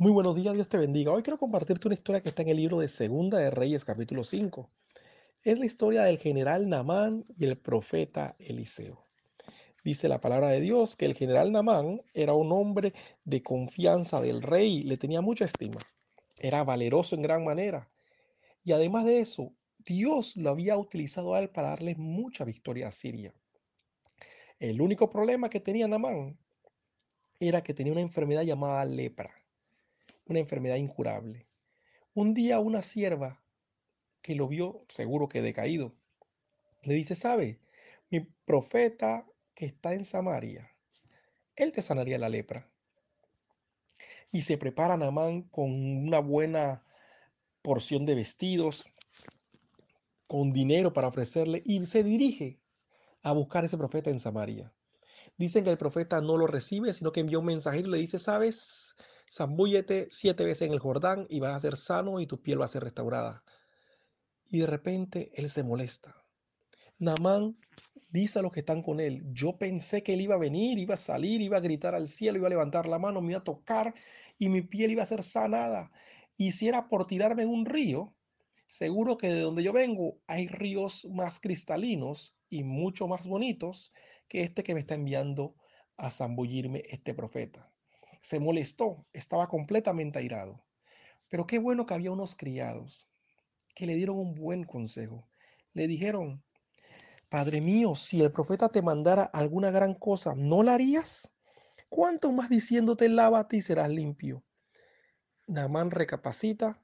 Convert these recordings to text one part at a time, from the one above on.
Muy buenos días, Dios te bendiga. Hoy quiero compartirte una historia que está en el libro de Segunda de Reyes, capítulo 5. Es la historia del general Namán y el profeta Eliseo. Dice la palabra de Dios que el general Namán era un hombre de confianza del rey, le tenía mucha estima, era valeroso en gran manera. Y además de eso, Dios lo había utilizado a él para darle mucha victoria a Siria. El único problema que tenía Namán era que tenía una enfermedad llamada lepra, una enfermedad incurable. Un día una sierva que lo vio seguro que decaído, le dice, ¿sabe? Mi profeta que está en Samaria, él te sanaría la lepra. Y se prepara Namán con una buena porción de vestidos, con dinero para ofrecerle y se dirige a buscar a ese profeta en Samaria. Dicen que el profeta no lo recibe, sino que envió un mensajero y le dice, sabes, zambúllete siete veces en el Jordán y vas a ser sano y tu piel va a ser restaurada. Y de repente él se molesta. Namán dice a los que están con él, yo pensé que él iba a venir, iba a salir, iba a gritar al cielo, iba a levantar la mano, me iba a tocar y mi piel iba a ser sanada. Y si era por tirarme en un río, seguro que de donde yo vengo hay ríos más cristalinos y mucho más bonitos que este que me está enviando a zambullirme este profeta. Se molestó, estaba completamente airado. Pero qué bueno que había unos criados que le dieron un buen consejo. Le dijeron, Padre mío, si el profeta te mandara alguna gran cosa, ¿no la harías? ¿Cuánto más diciéndote lávate y serás limpio? Namán recapacita,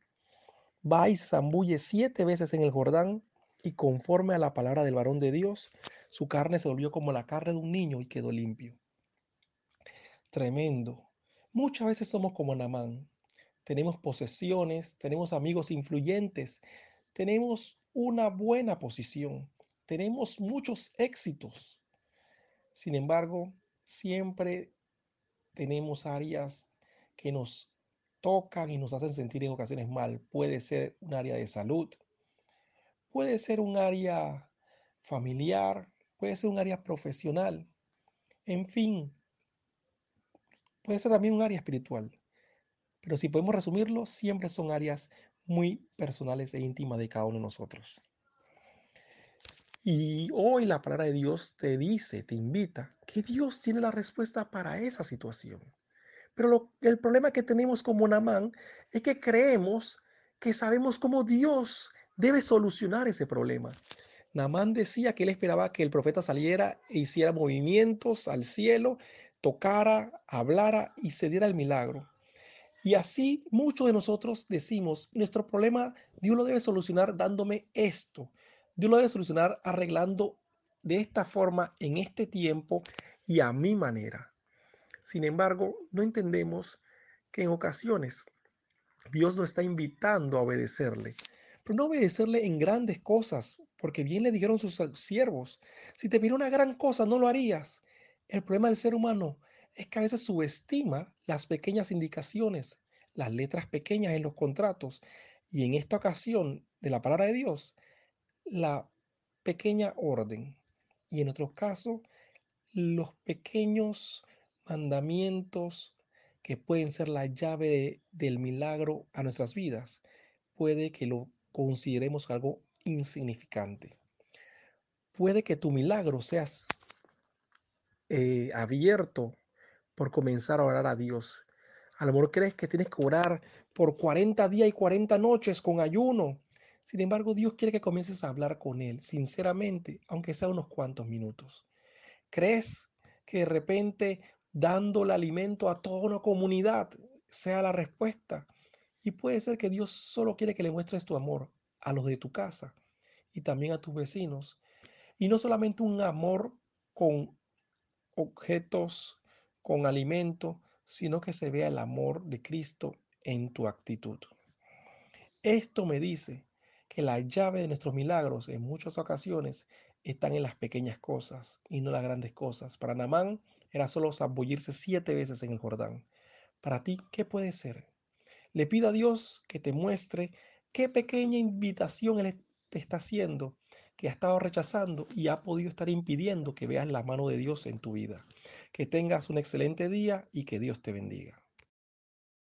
va y se zambulle siete veces en el Jordán y conforme a la palabra del varón de Dios, su carne se volvió como la carne de un niño y quedó limpio. Tremendo. Muchas veces somos como Namán. Tenemos posesiones, tenemos amigos influyentes, tenemos una buena posición, tenemos muchos éxitos. Sin embargo, siempre tenemos áreas que nos tocan y nos hacen sentir en ocasiones mal. Puede ser un área de salud, puede ser un área familiar, puede ser un área profesional, en fin, puede ser también un área espiritual. Pero si podemos resumirlo, siempre son áreas muy personales e íntimas de cada uno de nosotros. Y hoy la palabra de Dios te dice, te invita, que Dios tiene la respuesta para esa situación. Pero el problema que tenemos como Namán es que creemos que sabemos cómo Dios debe solucionar ese problema. Namán decía que él esperaba que el profeta saliera e hiciera movimientos al cielo, tocara, hablara y se diera el milagro. Y así muchos de nosotros decimos, nuestro problema Dios lo debe solucionar dándome esto. Dios lo debe solucionar arreglando de esta forma, en este tiempo y a mi manera. Sin embargo, no entendemos que en ocasiones Dios nos está invitando a obedecerle pero no obedecerle en grandes cosas, porque bien le dijeron sus siervos, si te pidiera una gran cosa, no lo harías. El problema del ser humano es que a veces subestima las pequeñas indicaciones, las letras pequeñas en los contratos, y en esta ocasión de la palabra de Dios, la pequeña orden, y en otros casos, los pequeños mandamientos que pueden ser la llave del milagro a nuestras vidas, puede que lo consideremos algo insignificante. Puede que tu milagro seas eh, abierto por comenzar a orar a Dios. A lo mejor crees que tienes que orar por 40 días y 40 noches con ayuno. Sin embargo, Dios quiere que comiences a hablar con Él, sinceramente, aunque sea unos cuantos minutos. ¿Crees que de repente dándole alimento a toda una comunidad sea la respuesta? Y puede ser que Dios solo quiere que le muestres tu amor a los de tu casa y también a tus vecinos. Y no solamente un amor con objetos, con alimento, sino que se vea el amor de Cristo en tu actitud. Esto me dice que la llave de nuestros milagros en muchas ocasiones están en las pequeñas cosas y no las grandes cosas. Para Namán era solo zambullirse siete veces en el Jordán. Para ti, ¿qué puede ser? Le pido a Dios que te muestre qué pequeña invitación Él te está haciendo, que ha estado rechazando y ha podido estar impidiendo que veas la mano de Dios en tu vida. Que tengas un excelente día y que Dios te bendiga.